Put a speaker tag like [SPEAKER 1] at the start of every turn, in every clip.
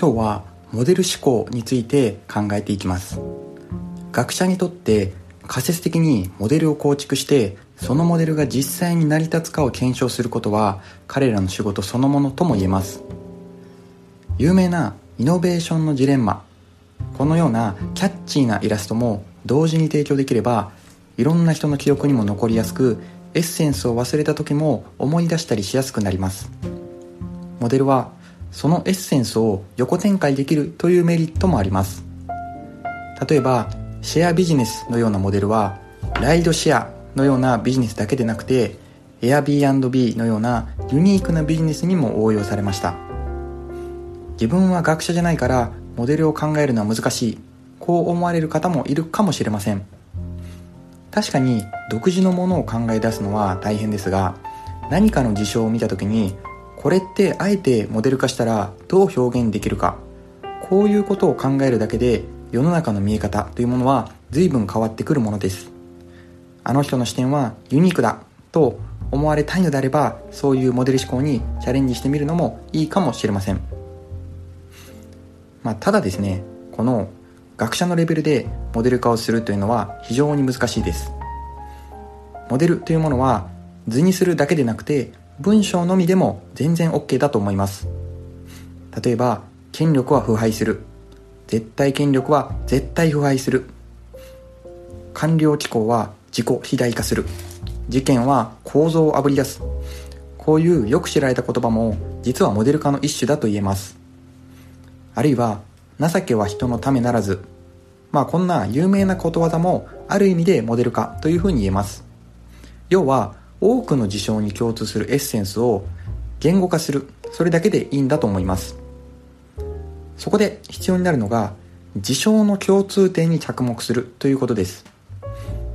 [SPEAKER 1] 今日はモデル思考について考えていきます。学者にとって仮説的にモデルを構築してそのモデルが実際に成り立つかを検証することは彼らの仕事そのものとも言えます。有名なイノベーションのジレンマ。このようなキャッチーなイラストも同時に提供できればいろんな人の記憶にも残りやすくエッセンスを忘れた時も思い出したりしやすくなります。モデルはそのエッセンスを横展開できるというメリットもあります。例えばシェアビジネスのようなモデルはライドシェアのようなビジネスだけでなくて Airbnb のようなユニークなビジネスにも応用されました。自分は学者じゃないからモデルを考えるのは難しいこう思われる方もいるかもしれません。確かに独自のものを考え出すのは大変ですが何かの事象を見た時にこれってあえてモデル化したらどう表現できるか。こういうことを考えるだけで世の中の見え方というものは随分変わってくるものです。あの人の視点はユニークだと思われたいのであればそういうモデル思考にチャレンジしてみるのもいいかもしれません、まあ、ただですねこの学者のレベルでモデル化をするというのは非常に難しいです。モデルというものは図にするだけでなくて文章のみでも全然 OK だと思います。例えば権力は腐敗する。絶対権力は絶対腐敗する。官僚機構は自己肥大化する。事件は構造をあぶり出す。こういうよく知られた言葉も実はモデル化の一種だと言えます。あるいは情けは人のためならず。まあこんな有名なことわざもある意味でモデル化というふうに言えます。要は多くの事象に共通するエッセンスを言語化するそれだけでいいんだと思います。そこで必要になるのが事象の共通点に着目するということです。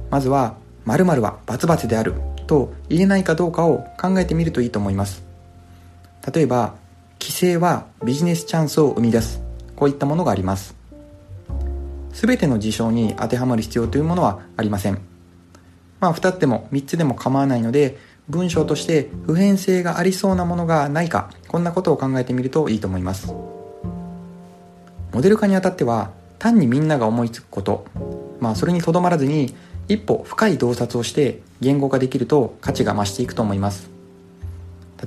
[SPEAKER 1] まずは〇〇はバツバツであると言えないかどうかを考えてみるといいと思います。例えば規制はビジネスチャンスを生み出すこういったものがあります。全ての事象に当てはまる必要というものはありません。まあ2つでも3つでも構わないので文章として普遍性がありそうなものがないかこんなことを考えてみるといいと思います。モデル化にあたっては単にみんなが思いつくことまあそれにとどまらずに一歩深い洞察をして言語化できると価値が増していくと思います。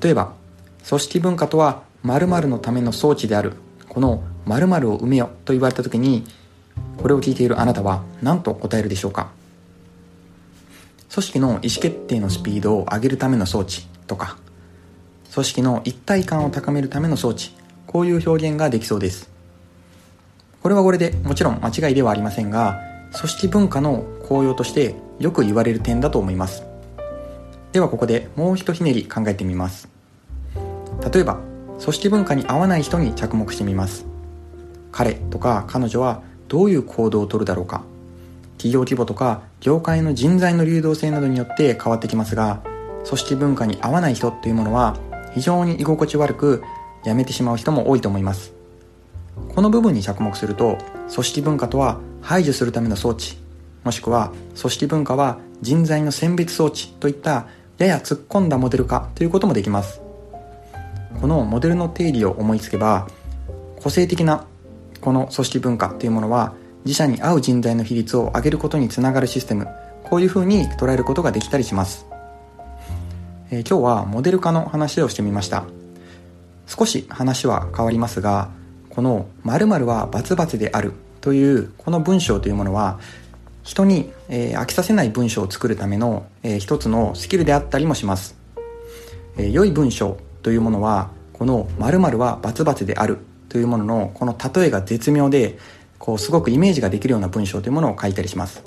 [SPEAKER 1] 例えば組織文化とは〇〇のための装置であるこの〇〇を埋めよと言われた時にこれを聞いているあなたは何と答えるでしょうか？組織の意思決定のスピードを上げるための装置とか組織の一体感を高めるための装置こういう表現ができそうです。これはこれでもちろん間違いではありませんが組織文化の効用としてよく言われる点だと思います。ではここでもうひとひねり考えてみます。例えば組織文化に合わない人に着目してみます。彼とか彼女はどういう行動をとるだろうか。企業規模とか業界の人材の流動性などによって変わってきますが組織文化に合わない人というものは非常に居心地悪く辞めてしまう人も多いと思います。この部分に着目すると組織文化とは排除するための装置もしくは組織文化は人材の選別装置といったやや突っ込んだモデル化ということもできます。このモデルの定理を思いつけば個性的なこの組織文化というものは自社に合う人材の比率を上げることにつながるシステム。こういうふうに捉えることができたりします、えー、今日はモデル化の話をしてみました。少し話は変わりますがこの〇〇はバツバツであるというこの文章というものは人に、えー、飽きさせない文章を作るための、えー、一つのスキルであったりもします、えー、良い文章というものはこの〇〇はバツバツであるというもののこの例えが絶妙でこうすごくイメージができるような文章というものを書いたりします。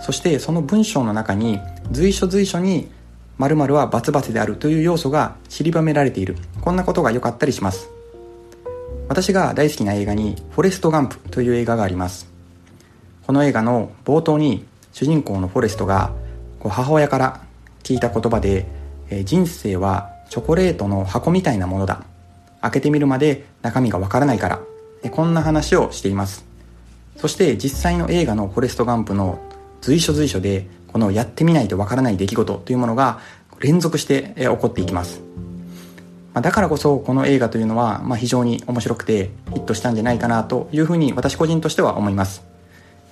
[SPEAKER 1] そしてその文章の中に随所随所に〇〇はバツバツであるという要素が散りばめられている。こんなことが良かったりします。私が大好きな映画に「フォレスト・ガンプ」という映画があります。この映画の冒頭に主人公のフォレストが母親から聞いた言葉で人生はチョコレートの箱みたいなものだ。開けてみるまで中身がわからないから。こんな話をしています。そして実際の映画のフォレストガンプの随所随所でこのやってみないとわからない出来事というものが連続して起こっていきます、だからこそこの映画というのは、非常に面白くてヒットしたんじゃないかなというふうに私個人としては思います。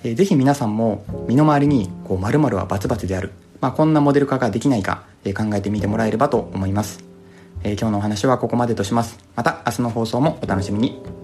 [SPEAKER 1] ぜひ皆さんも身の回りにこう〇〇はバツバツである、まあ、こんなモデル化ができないか、考えてみてもらえればと思います。今日のお話はここまでとします。また明日の放送もお楽しみに。